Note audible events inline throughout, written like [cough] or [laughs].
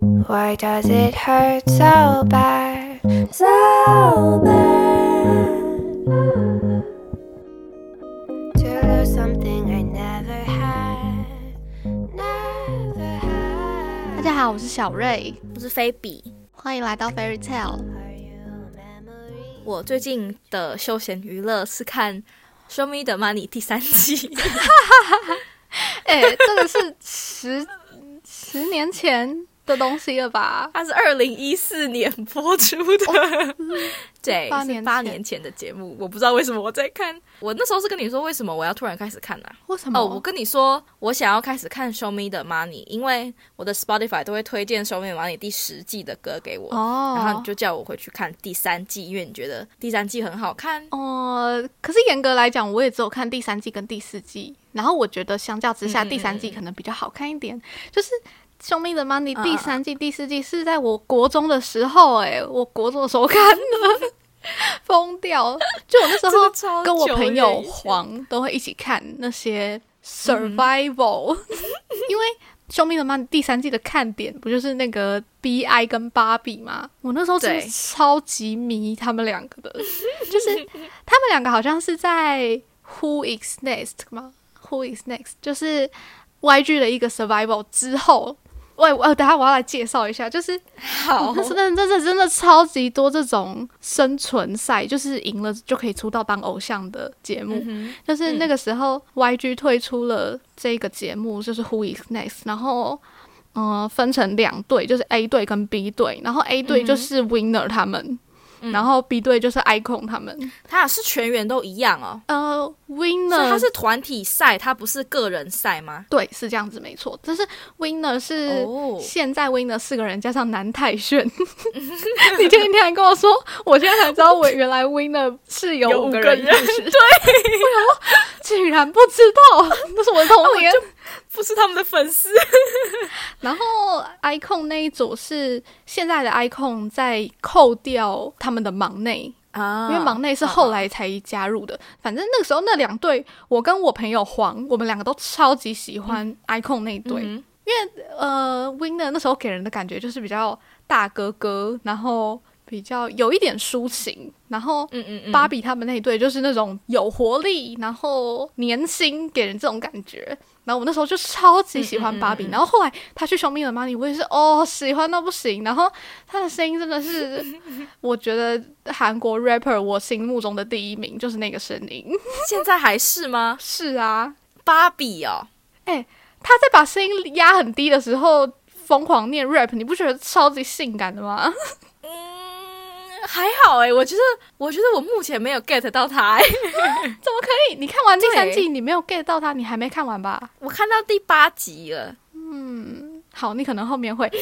Why does it hurt so bad? So bad. To lose something I never had. Never 大.家好，我是小瑞，我是菲比。欢迎来到 Fairy Tale。我最近的休闲娱乐是看《Show Me the Money》第三季，哎、这个是十十年前的东西了吧？它是二零一四年播出的，[laughs] 对，八年八年前的节目。我不知道为什么我在看，我那时候是跟你说为什么我要突然开始看啊？为什么？哦，我跟你说，我想要开始看《Show Me the Money》，因为我的 Spotify 都会推荐《Show Me the Money》第十季的歌给我，哦，然后你就叫我回去看第三季，因为你觉得第三季很好看。哦、可是严格来讲，我也只有看第三季跟第四季，然后我觉得相较之下，第三季嗯可能比较好看一点。就是《兄妹的 Money》嗯第三季、第四季是在我国中的时候、哎，我国中的时候看的，疯掉！就我那时候跟我朋友黄都会一起看那些 survival，、因为《兄妹的 Money》第三季的看点不就是那个 B I 跟芭比吗？我那时候真的超级迷他们两个的，就是他们两个好像是在 Who is Next 吗？Who is Next 就是 YG 的一个 survival 之后。喂，我等下我要来介绍一下，就是好。但是真的真的真的超级多这种生存赛，就是赢了就可以出道当偶像的节目。嗯就是那个时候，YG 退出了这个节目，就是 Who is Next，然后嗯、呃分成两队，就是 A 队跟 B 队，然后 A 队就是 Winner 他们，嗯然后 B 队就是 Icon 他们。它是全员都一样哦。呃，Winner 他是团体赛，他不是个人赛吗？对是这样子没错，但是 Winner 是。哦，现在 Winner 四个人加上南泰炫，你前几天还跟我说，我现在才知道我原来 Winner 是有有五个人人认识，对，我想说竟然不知道，那是我的童年。不是他们的粉丝。[laughs] 然后 Icon 那一组是现在的 Icon 在扣掉他们的忙内，啊因为忙内是后来才加入的。反正那个时候那两队，我跟我朋友黄，我们两个都超级喜欢 Icon 那一队。嗯呃，Winner 那时候给人的感觉就是比较大哥哥，然后比较有一点抒情，然后嗯嗯嗯，芭比他们那一队就是那种有活力，然后年轻，给人这种感觉。然后我那时候就超级喜欢芭比，嗯嗯嗯嗯然后后来他去《兄妹的 Money》，我也是哦喜欢到不行。然后他的声音真的是，[laughs] 我觉得韩国 rapper 我心目中的第一名就是那个声音。现在还是吗？是啊，芭比哦，他在把声音压很低的时候疯狂念 rap，你不觉得超级性感的吗？嗯，还好哎，我觉得，我觉得我目前没有 get 到他哎。[laughs] 怎么可以？你看完第三季，你没有 get 到他，你还没看完吧？我看到第八集了，嗯好，你可能后面会。[laughs]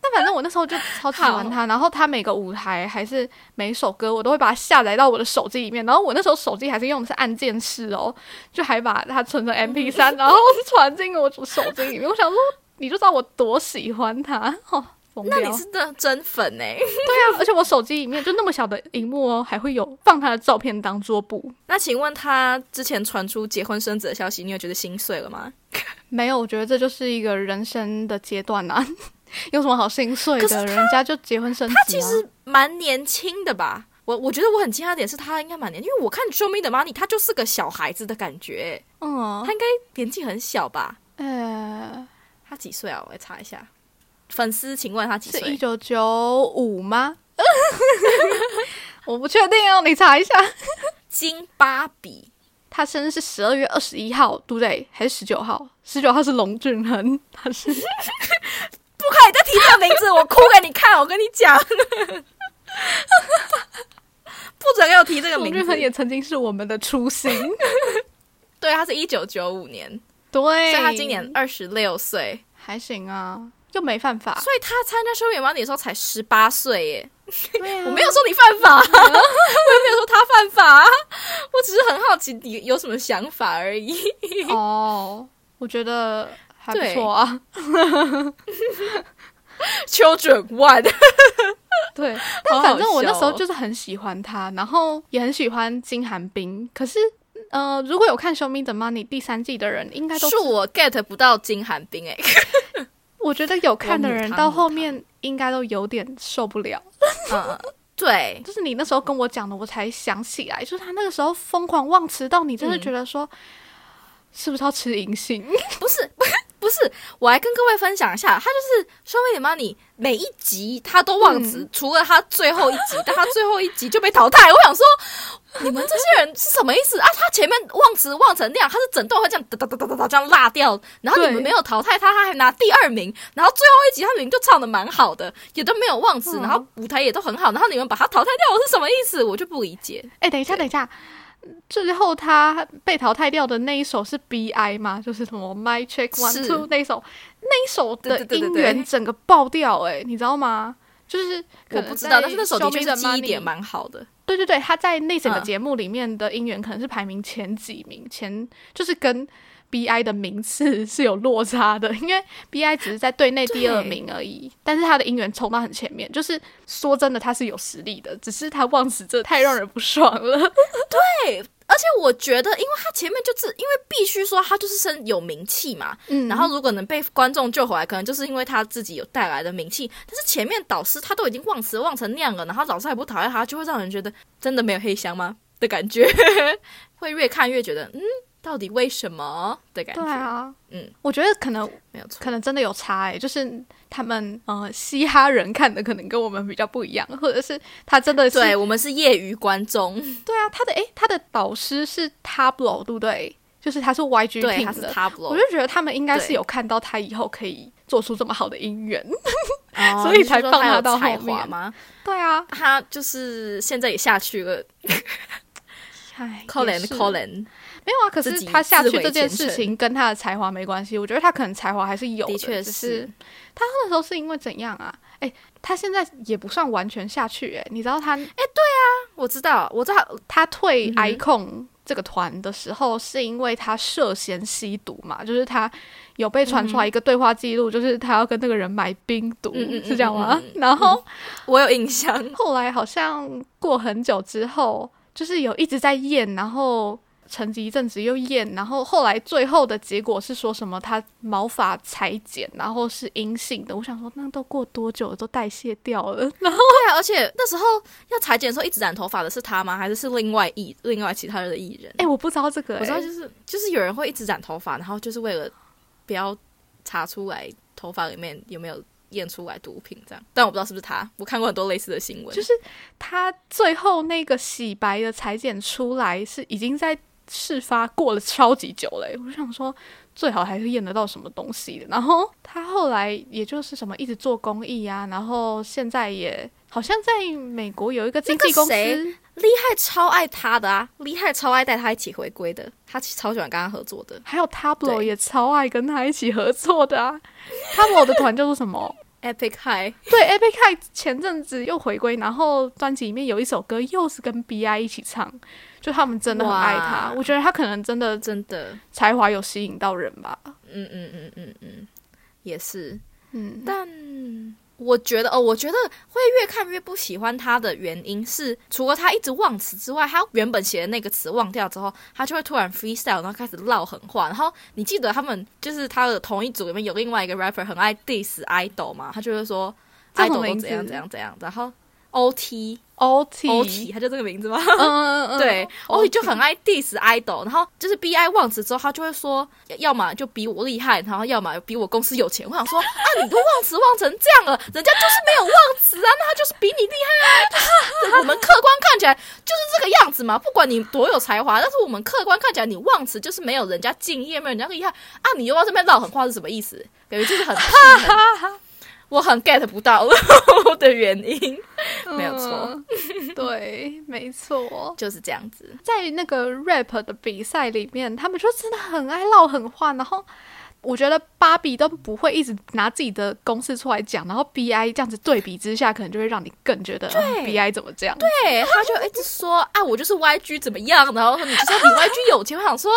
但反正我那时候就超喜欢他，然后他每个舞台还是每一首歌，我都会把它下载到我的手机里面。然后我那时候手机还是用的是按键式哦，就还把它存成 [laughs] MP 三，然后传进我手机里面。我想说，你就知道我多喜欢他哦。那你是真的真粉哎。[laughs] 对啊，而且我手机里面就那么小的荧幕哦，还会有放他的照片当桌布。那请问他之前传出结婚生子的消息，你有觉得心碎了吗？[laughs] 没有，我觉得这就是一个人生的阶段啊，[laughs] 有什么好心碎的？人家就结婚生子、啊，他其实蛮年轻的吧？我我觉得我很惊讶的点是他应该蛮年，因为我看《Show Me the Money》，他就是个小孩子的感觉，嗯他，应该年纪很小吧？呃，他几岁啊？我来查一下。粉丝，请问他几是一岁？九九五吗？[laughs] 我不确定哦，你查一下。金芭比，他生日是十二月二十一号，对不对？还是十九号？十九号是龙俊亨，他是 [laughs] 不可以再提这个名字，我哭给你看。我跟你讲，[laughs] 不准给我提这个名龙俊亨。也曾经是我们的初心。对，他是一九九五年，对，所以他今年二十六岁，还行啊，又没犯法。所以他参加《Show Me the Money》的时候才十八岁耶。对啊我没有说你犯法，[laughs] 我也没有说他犯法，我只是很好奇你有什么想法而已。哦，我觉得还不对错啊。Children One，[laughs] 对，好但反正我那时候就是很喜欢他，然后也很喜欢金寒冰。可是，呃，如果有看《Show Me the Money》第三季的人，应该都是我 get 不到金寒冰哎、[laughs] 我觉得有看的人到后面应该都有点受不了。嗯，对，就是你那时候跟我讲的，我才想起来，就是他那个时候疯狂忘词到你真的嗯觉得说，是不是要吃银杏？[laughs] 不是，不是，我来跟各位分享一下，他就是《稍微的 Money》每一集他都忘词，除了他最后一集，但他最后一集就被淘汰。我想说，[laughs] 你们这些人是什么意思啊？他前面忘词忘成那样，他是整段会这样哒哒哒哒哒哒这样落掉，然后你们没有淘汰他，他还拿第二名，然后最后一集他明明就唱的蛮好的，也都没有忘词，嗯然后舞台也都很好，然后你们把他淘汰掉，我是什么意思？我就不理解。哎、等一下，等一下，最后他被淘汰掉的那一首是 B.I 吗？就是什么 My Check One Two 那一首，那一首的音源整个爆掉、哎，你知道吗？就是我不知道，但是那首的 Show 确 Me 是 the 记忆点蛮好的。对对对，他在那整个嗯节目里面的音源可能是排名前几名，前就是跟 B I 的名次是有落差的，[laughs] 因为 B I 只是在队内第二名而已，但是他的音源冲到很前面，就是说真的他是有实力的，只是他忘词这太让人不爽了。[laughs] 对，而且我觉得，因为他前面就是因为必须说他就是身有名气嘛，嗯然后如果能被观众救回来，可能就是因为他自己有带来的名气。但是前面导师他都已经忘词忘成那样了，然后老师还不讨厌他，就会让人觉得真的没有黑箱吗的感觉，[laughs] 会越看越觉得嗯，到底为什么？的感觉？对啊，嗯，我觉得可能没有错。可能真的有差诶、就是他们呃嘻哈人看的可能跟我们比较不一样，或者是他真的是对我们是业余观众，对啊，他的诶，他的导师是 Tablo 对不对？就是他是 YG 对，Team 他是，Tablo，我就觉得他们应该是有看到他以后可以做出这么好的音源。哦 [laughs] 所以才放他到后才华面。吗？对啊，他就是现在也下去了。唉，Colin 也是。Colin，没有啊，可是他下去这件事情跟他的才华没关系，我觉得他可能才华还是有的确只是是他那时候是因为怎样啊？诶，他现在也不算完全下去诶，你知道他哎，对啊我知道，我知道，他退 icon 这个团的时候，是因为他涉嫌吸毒嘛？就是他有被传出来一个对话记录，就是他要跟那个人买冰毒，嗯嗯嗯 [laughs] 是这样吗？然后 [laughs] 我有印象。后来好像过很久之后，就是有一直在验，然后沉寂一阵子又验，然后后来最后的结果是说什么他毛发裁剪，然后是阴性的。我想说，那都过多久了，都代谢掉了，然 [laughs] 后对啊，而且那时候要裁剪的时候，一直染头发的是他吗？还是是另外艺另外其他的艺人？哎、我不知道这个、诶我知道就是就是有人会一直染头发，然后就是为了不要查出来头发里面有没有验出来毒品这样。但我不知道是不是他，我看过很多类似的新闻。就是他最后那个洗白的裁剪出来是已经在事发过了超级久嘞欸，我就想说最好还是验得到什么东西的。然后他后来也就是什么一直做公益啊，然后现在也好像在美国有一个经纪公司，厉害超爱他的啊，厉害超爱带他一起回归的，他超喜欢跟他合作的。还有 Tablo 也超爱跟他一起合作的啊。Tablo 的团叫做什么？[laughs] Epic High，对，Epic High 前阵子又回归，然后专辑里面有一首歌又是跟 B.I 一起唱，就他们真的很爱他。我觉得他可能真的真的，才华有吸引到人吧。嗯嗯嗯嗯嗯，也是。嗯，但我觉得哦，我觉得会越看越不喜欢他的原因是，除了他一直忘词之外，他原本写的那个词忘掉之后，他就会突然 freestyle，然后开始唠狠话。然后你记得他们就是他的同一组里面有另外一个 rapper 很爱 diss idol 嘛，他就会说 idol 都怎样怎样怎样，然后 OT O T OT，他就这个名字吗？嗯嗯嗯，[laughs] 对嗯，OT 就很爱 diss idol，然后就是 BI 忘词之后，他就会说，要么就比我厉害，然后要么比我公司有钱。我想说啊，你都忘词忘成这样了，人家就是没有忘词啊，那他就是比你厉害啊。就是 [laughs] 我们客观看起来就是这个样子嘛，不管你多有才华，但是我们客观看起来你忘词就是没有人家敬业，没有人家厉害啊，你又要这边唠狠话是什么意思？感觉就是很 [laughs] 我很 get 不到的原因，[laughs] 没有错，嗯对，没错。就是这样子。在那个 rap 的比赛里面，他们就真的很爱唠狠话，然后。我觉得芭比都不会一直拿自己的公式出来讲，然后 B I 这样子对比之下，可能就会让你更觉得、嗯、B I 怎么这样？对，他就一直说啊，我就是 YG 怎么样，然后 [laughs] 你就是要比 YG 有钱。我想说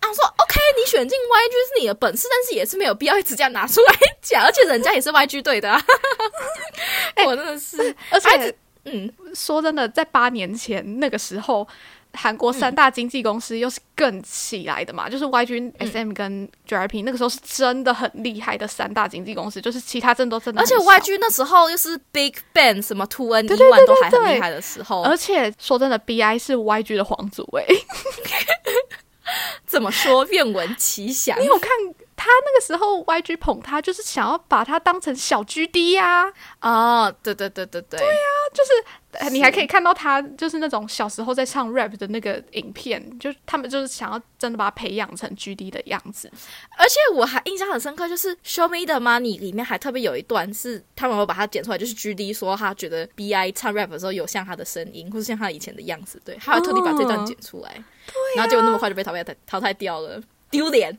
啊，说 OK，你选进 YG 是你的本事，但是也是没有必要一直这样拿出来讲，而且人家也是 YG 队的、啊。[laughs] [laughs] 我真的是，而且嗯，说真的，在八年前那个时候，韩国三大经纪公司又是更起来的嘛，就是 YG、SM 跟 JYP 那个时候是真的很厉害的三大经纪公司，就是其他真的都真的而且 YG 那时候又是 Big Bang 什么 Two N 对 E 对 One 都还很厉害的时候，而且说真的，BI 是 YG 的皇族诶、[laughs] 怎么说？愿闻其详。[laughs] 你有看他那个时候 YG 捧他，就是想要把他当成小 GD 呀、哦，对对对对对，对呀，就是你还可以看到他就是那种小时候在唱 rap 的那个影片，就他们就是想要真的把他培养成 GD 的样子。而且我还印象很深刻，就是《Show Me the Money》里面还特别有一段是他们会把它剪出来，就是 G D 说他觉得 B I 唱 rap 的时候有像他的声音，或是像他以前的样子，对，他会特地把这段剪出来，然后结果那么快就被淘汰淘汰掉了，丢脸。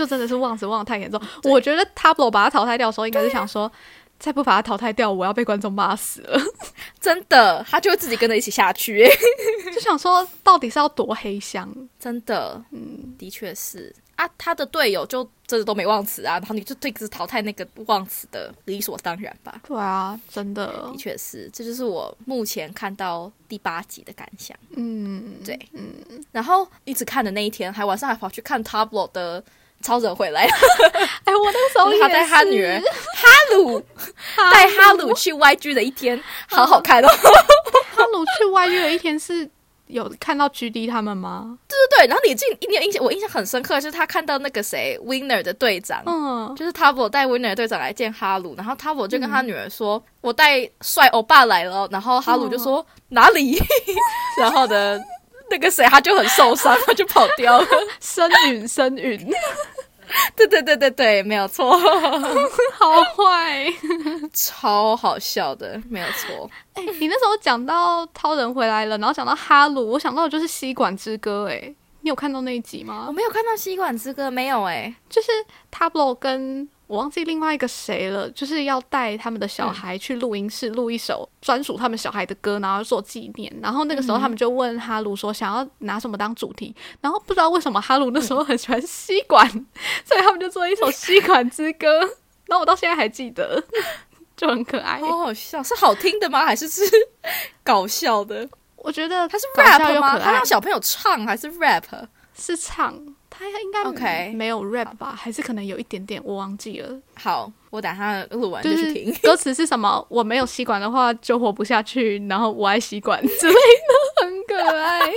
就真的是忘词忘的太严重。我觉得 Tablo 把他淘汰掉的时候，应该是想说，再不把他淘汰掉，我要被观众骂死了。[laughs] 真的，他就会自己跟着一起下去，[laughs] 就想说，到底是要多黑箱？真的，嗯，的确是啊，他的队友就真的都没忘词啊，然后你就对只淘汰那个忘词的，理所当然吧。对啊，真的的，确是，这就是我目前看到第八集的感想。嗯，对，嗯，然后一直看的那一天，还晚上还跑去看 Tablo 的超人回来，[laughs] 哎，我那个时候就是他带他女儿哈鲁带哈鲁去 YG 的一天，好好看哦。[laughs] 哈鲁去外约的一天是有看到 GD 他们吗？对对对，然后你记你有印象，我印象很深刻，就是他看到那个谁 Winner 的队长。嗯，就是 Tavo 带 Winner 的队长来见哈鲁，然后 Tavo 就跟他女儿说：“我带帅欧巴来了。”然后哈鲁就说：“哪里？” [laughs] 然后呢，那个谁他就很受伤，他就跑掉了。深允深允，对对对对对，没有错，[laughs] 好坏。[laughs] 超好笑的，没有错。哎、你那时候讲到超人回来了，然后讲到哈鲁，我想到的就是《吸管之歌》。哎，你有看到那一集吗我？没有看到《吸管之歌》，没有哎、就是 Tablo 跟我忘记另外一个谁了，就是要带他们的小孩去录音室录一首专属他们小孩的歌，然后做纪念。然后那个时候他们就问哈鲁说想要拿什么当主题，然后不知道为什么哈鲁那时候很喜欢吸管，所以他们就做一首《吸管之歌》，[laughs] 然后我到现在还记得，[laughs] 就很可爱。好好笑，是好听的吗？还是是搞笑的？我觉得他是 rap 吗？他让小朋友唱还是 rap？是唱，他应该 OK 没有 rap 吧？还是可能有一点点，我忘记了。好，我等下录完就就是去听。[laughs] 歌词是什么？我没有吸管的话就活不下去，然后我爱吸管之类的，很可爱。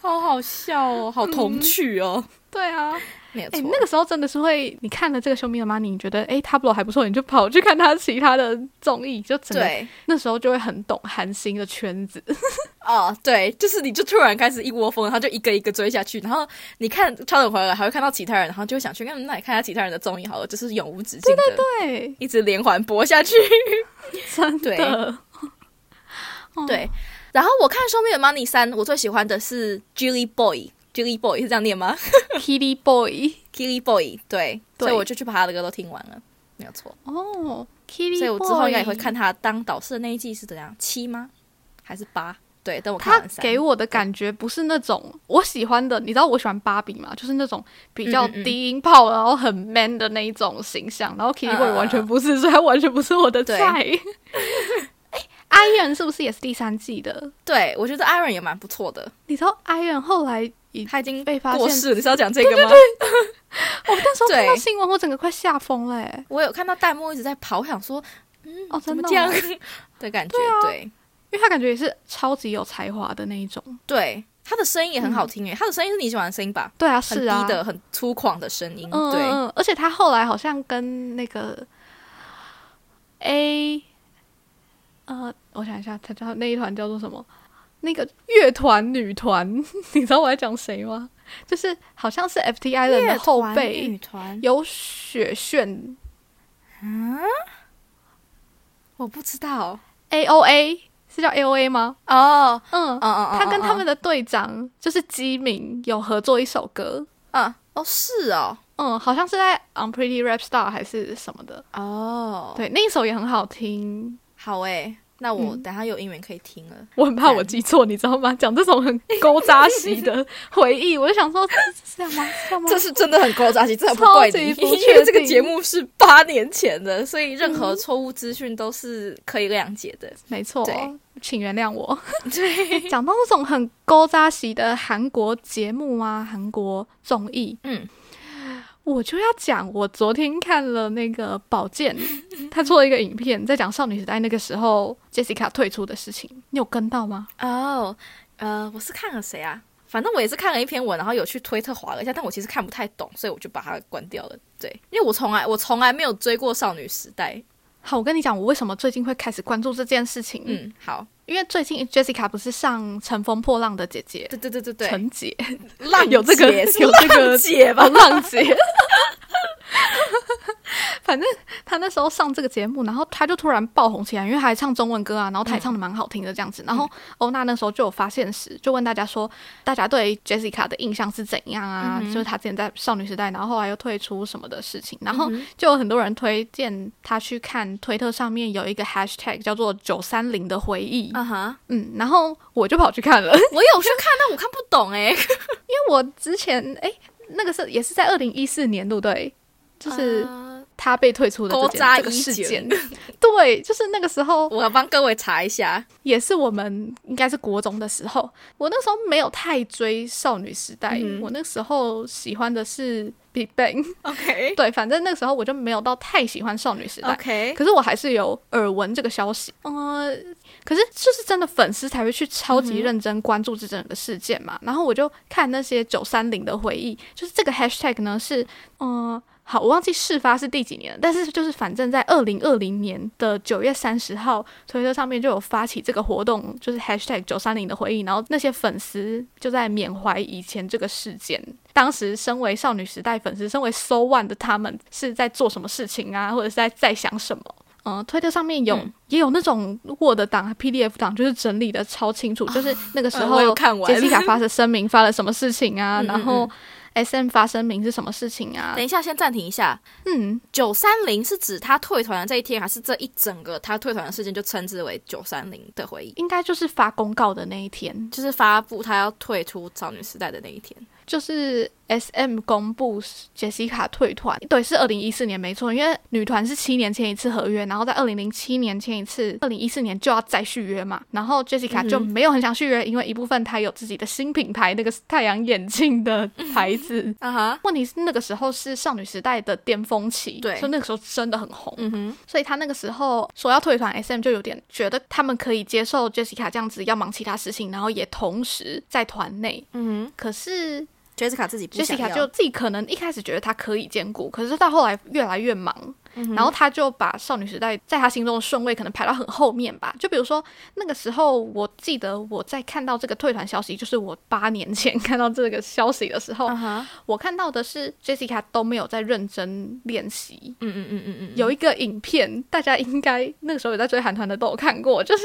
好好笑哦，好童趣哦，对啊，哎、没有错。那个时候真的是会，你看了这个《秀 Me 的 Money》，你觉得哎 Tablo 还不错，你就跑去看他其他的综艺，就整个那时候就会很懂韩星的圈子。哦，对，就是你就突然开始一窝蜂，然后就一个一个追下去，然后你看超人回来，还会看到其他人，然后就会想去，嗯那你看下其他人的综艺好了，就是永无止境的，对，一直连环播下去。真对的。对，然后我看《Show Me the Money》三，我最喜欢的是 Jilly Boy，Jilly Boy 是这样念吗 Kitty Boy？Killy Boy，对，对所以我就去把他的歌都听完了，没有错。哦，Kitty，所以我之后应该也会看他当导师的那一季是怎样，七吗？还是八？对，等我看他。给我的感觉不是那种我喜欢的，你知道我喜欢芭比嘛，就是那种比较嗯嗯嗯低音炮，然后很 man 的那一种形象，然后 Kitty 嗯 Boy 嗯完全不是，所以他完全不是我的对菜。哎，Iron 是不是也是第三季的？对，我觉得 Iron 也蛮不错的，你知道 Iron 后来已他已经被发现过世了。你是要讲这个吗？[laughs] 我那时候看到新闻，我整个快吓疯了、欸。我有看到弹幕一直在跑，我想说嗯哦，怎么真的哦、这样 [laughs] 的感觉，对因为他感觉也是超级有才华的那一种。对，他的声音也很好听诶，他的声音是你喜欢的声音吧？对啊，很是啊，低的、很粗犷的声音，嗯，对，嗯，而且他后来好像跟那个 A，呃，我想一下，他叫那一团叫做什么？那个乐团女团，[laughs] 你知道我在讲谁吗？就是好像是 FT Island 的后辈女，团，有雪炫嗯我不知道 A O A 是叫 A O A 吗？哦，嗯嗯，嗯嗯，他跟他们的的队长就是基民有合作一首歌，嗯。哦是哦。嗯，好像是在 On Pretty Rap Star 还是什么的，哦，对，那一首也很好听。好诶，那我嗯等下有音源可以听了。[laughs] 我很怕我记错，你知道吗？讲这种很勾扎席的 [laughs] 回忆，我就想说，这是 [laughs] 这样吗？这样吗？这是真的很勾扎，其实真的不怪你，因确为这个节目是八年前的，所以任何错误资讯都是可以谅解的。没错对，请原谅我。对，讲到这种很勾扎席的韩国节目啊，韩国综艺，嗯，我就要讲，我昨天看了那个宝剑，[laughs] 他做了一个影片，在讲少女时代那个时候 Jessica 退出的事情，你有跟到吗？哦，呃，我是看了谁啊？反正我也是看了一篇文，然后有去推特划了一下，但我其实看不太懂，所以我就把它关掉了。对，因为我从来我从来没有追过少女时代。好，我跟你讲，我为什么最近会开始关注这件事情？，嗯，好，因为最近 Jessica 不是上《乘风破浪的姐姐对对对对》对，陈姐，[laughs] 浪有这个有这个姐吧哦？浪姐。[laughs] 反正他那时候上这个节目，然后他就突然爆红起来，因为他还唱中文歌啊，然后他还唱的蛮好听的这样子。然后欧娜那时候就有发现时，就问大家说，大家对 Jessica 的印象是怎样啊？嗯就是她之前在少女时代，然后后来又退出什么的事情，然后就有很多人推荐他去看推特上面有一个 hashtag 叫做“九三零的回忆”，啊哈，嗯，然后我就跑去看了。我有去看，但我看不懂哎、[laughs] 因为我之前哎，那个是也是在二零一四年，对不对？就是呃他被退出的这件这个事件，[laughs] 对，就是那个时候 [laughs] 我要帮各位查一下。也是我们应该是国中的时候，我那时候没有太追少女时代，嗯我那时候喜欢的是 Big Bang，OK [laughs] 对，反正那个时候我就没有到太喜欢少女时代。OK，可是我还是有耳闻这个消息，呃，可是就是真的粉丝才会去超级认真关注这整个事件嘛。然后我就看那些九三零的回忆，就是这个 hashtag 呢是，嗯、好，我忘记事发是第几年了，但是就是反正在二零二零年的九月三十号，推特上面就有发起这个活动，就是 hashtag 九三零的回忆，然后那些粉丝就在缅怀以前这个事件。当时身为少女时代粉丝，身为 So One 的他们是在做什么事情啊，或者是在在想什么？嗯，推特上面有、嗯也有那种 Word 档、PDF 档，就是整理的超清楚，就是那个时呃候杰西卡发的声明发了什么事情啊，[laughs] 然后 SM 发声明是什么事情啊等？一下，先暂停一下。嗯，九三零是指他退团的这一天，还是这一整个他退团的事件就称之为九三零的回忆？应该就是发公告的那一天，就是发布他要退出少女时代的那一天。就是 S.M 公布杰西卡退团，对，是二零一四年没错，因为女团是七年签一次合约，然后在二零零七年签一次，二零一四年就要再续约嘛，然后 Jessica 嗯哼。就没有很想续约，因为一部分她有自己的新品牌，那个太阳眼镜的牌子。[laughs] 啊哈，问题是那个时候是少女时代的巅峰期，对。所以那个时候真的很红，嗯哼，所以她那个时候说要退团，S.M 就有点觉得他们可以接受 Jessica 这样子要忙其他事情，然后也同时在团内，嗯哼。可是哼，Jessica 自己不想 Jessica，就自己可能一开始觉得她可以兼顾，可是到后来越来越忙，嗯然后她就把少女时代在她心中的顺位可能排到很后面吧。就比如说那个时候，我记得我在看到这个退团消息，就是我八年前看到这个消息的时候，我看到的是 Jessica 都没有在认真练习。嗯嗯嗯嗯嗯，有一个影片，大家应该那个时候有在追韩团的都有看过，就是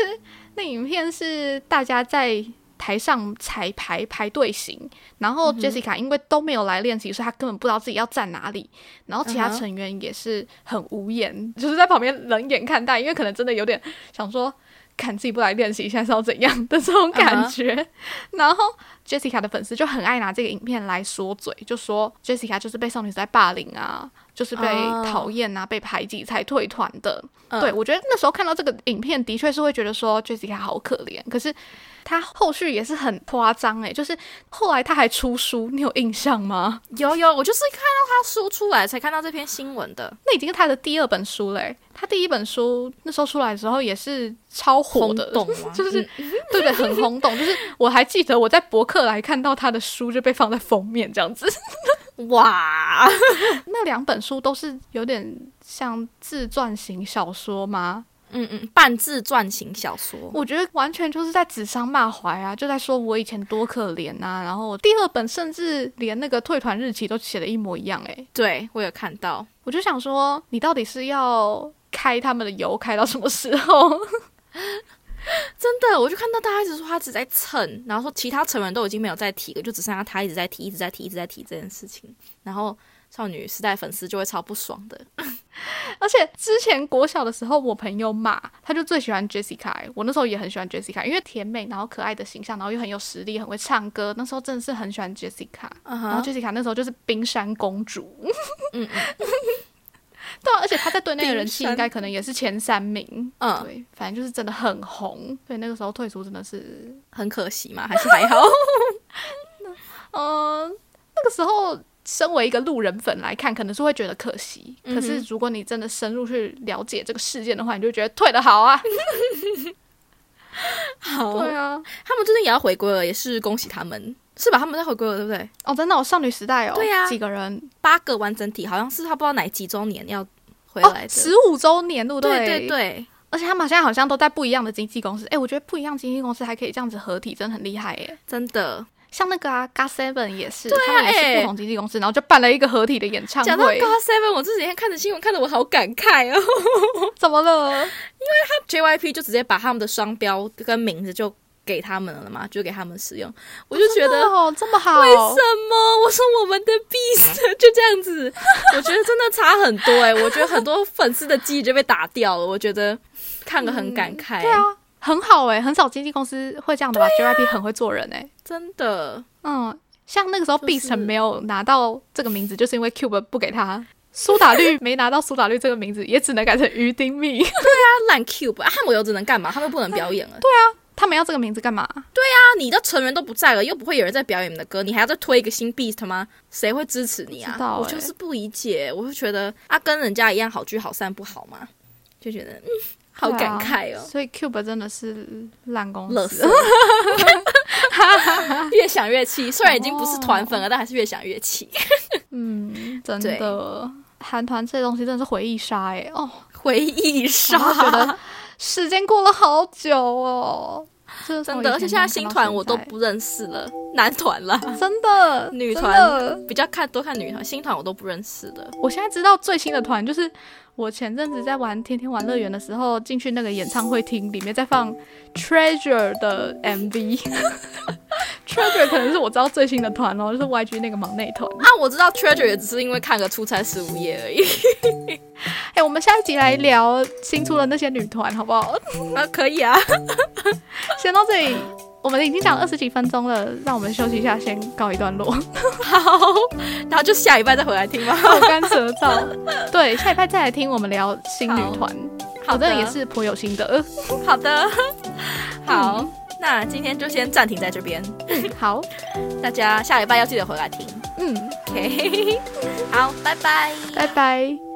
那影片是大家在台上彩排排队形，然后 Jessica 因为都没有来练习，所以她根本不知道自己要站哪里，然后其他成员也是很无言，就是在旁边冷眼看待，因为可能真的有点想说。看自己不来练习，现在是要怎样的这种感觉。然后 Jessica 的粉丝就很爱拿这个影片来说嘴，就说 Jessica 就是被少女时代霸凌啊，就是被哦讨厌啊，被排挤才退团的。嗯。对我觉得那时候看到这个影片，的确是会觉得说 Jessica 好可怜，可是她后续也是很夸张诶，就是后来他还出书，你有印象吗？有有，我就是看到他书出来才看到这篇新闻的，那已经是他的第二本书嘞。他第一本书那时候出来的时候也是超火轰的，动吗？[laughs] 就是 [laughs] 对对，很轰动。就是我还记得我在博客来看到他的书就被放在封面这样子。嗯 [laughs] 哇，那两本书都是有点像自传型小说吗？嗯嗯，半自传型小说，我觉得完全就是在指桑骂槐啊，就在说我以前多可怜啊。然后第二本甚至连那个退团日期都写的一模一样、欸，对我有看到，我就想说，你到底是要开他们的油开到什么时候？[laughs] 真的，我就看到大家一直说他只在蹭，然后说其他成员都已经没有再提了，就只剩下他一直在提，一直在提，一直在提这件事情，然后少女时代粉丝就会超不爽的。[laughs] 而且之前国小的时候，我朋友骂他就最喜欢 Jessica，欸我那时候也很喜欢 Jessica，因为甜美然后可爱的形象，然后又很有实力，很会唱歌，那时候真的是很喜欢 Jessica。嗯然后哼，Jessica 那时候就是冰山公主，嗯 [laughs] 对啊，而且她在队内的人气应该可能也是前三名。嗯，对，反正就是真的很红，所以那个时候退出真的是，很可惜嘛，还是还好。[laughs] 嗯、那个时候身为一个路人粉来看，可能是会觉得可惜。嗯可是如果你真的深入去了解这个事件的话，你就觉得退的好啊。[laughs] 好，对啊，他们最近也要回归了，也是恭喜他们，是吧？他们在回归了，对不对？哦，真的、哦，少女时代哦，对啊几个人八个完整体，好像是他不知道哪几周年要回哦来，的。十五周年，对不对对对对，而且他们现在好像都在不一样的经纪公司。哎，我觉得不一样经纪公司还可以这样子合体，真的很厉害耶。真的。像那个啊 g Seven 也是，他们也是哎不同经纪公司，然后就办了一个合体的演唱会讲到。God Seven，我这几天看着新闻，看得我好感慨哦。[laughs] 怎么了？因为他 JYP 就直接把他们的商标跟名字就给他们了嘛，就给他们使用。我就觉得，哦，这么好，为什么？我说我们的 Beast [laughs] 就这样子，我觉得真的差很多哎、我觉得很多粉丝的记忆就被打掉了，我觉得看了很感慨、对啊，很好哎，很少经纪公司会这样的吧？JYP 很会做人哎，真的。嗯，像那个时候就是 Beast 没有拿到这个名字，就是因为 Cube 不给他。苏打绿 [laughs] 没拿到苏打绿这个名字，也只能改成于丁蜜。他烂 Cube 啊，他们有只能干嘛？他们不能表演了。[laughs] 对啊他们要这个名字干嘛？对啊，你的成员都不在了，又不会有人在表演你的歌，你还要再推一个新 Beast 吗？谁会支持你啊我就是不理解，我就觉得啊，跟人家一样好聚好散不好吗？就觉得嗯，好感慨哦。所以 Cube 真的是烂公乐司色。[laughs] 越想越气。虽然已经不是团粉了，但还是越想越气。嗯，真的，韩团这东西真的是回忆杀哎、哦，回忆杀，我觉得时间过了好久哦，真真的，而且现在新团我都不认识了，男团啦，真的女团比较看多看女团，新团我都不认识的。我现在知道最新的团就是我前阵子在玩天天玩乐园的时候，进去那个演唱会厅，里面在放 Treasure 的 MV。[laughs] Treasure 可能是我知道最新的团哦，就是 YG 那个忙内团。啊，我知道 Treasure 也只是因为看个出差十五夜而已。[laughs] 哎、我们下一集来聊新出的那些女团，好不好？[laughs] 啊，可以啊。先到这里，我们已经讲了二十几分钟了，让我们休息一下，先告一段落。好，然后就下礼拜再回来听吗？口干舌燥。对，下礼拜再来听我们聊新女团，好的也是颇有心得。好的，好，那今天就先暂停在这边，好，大家下礼拜要记得回来听。嗯，OK，好，拜拜。拜拜。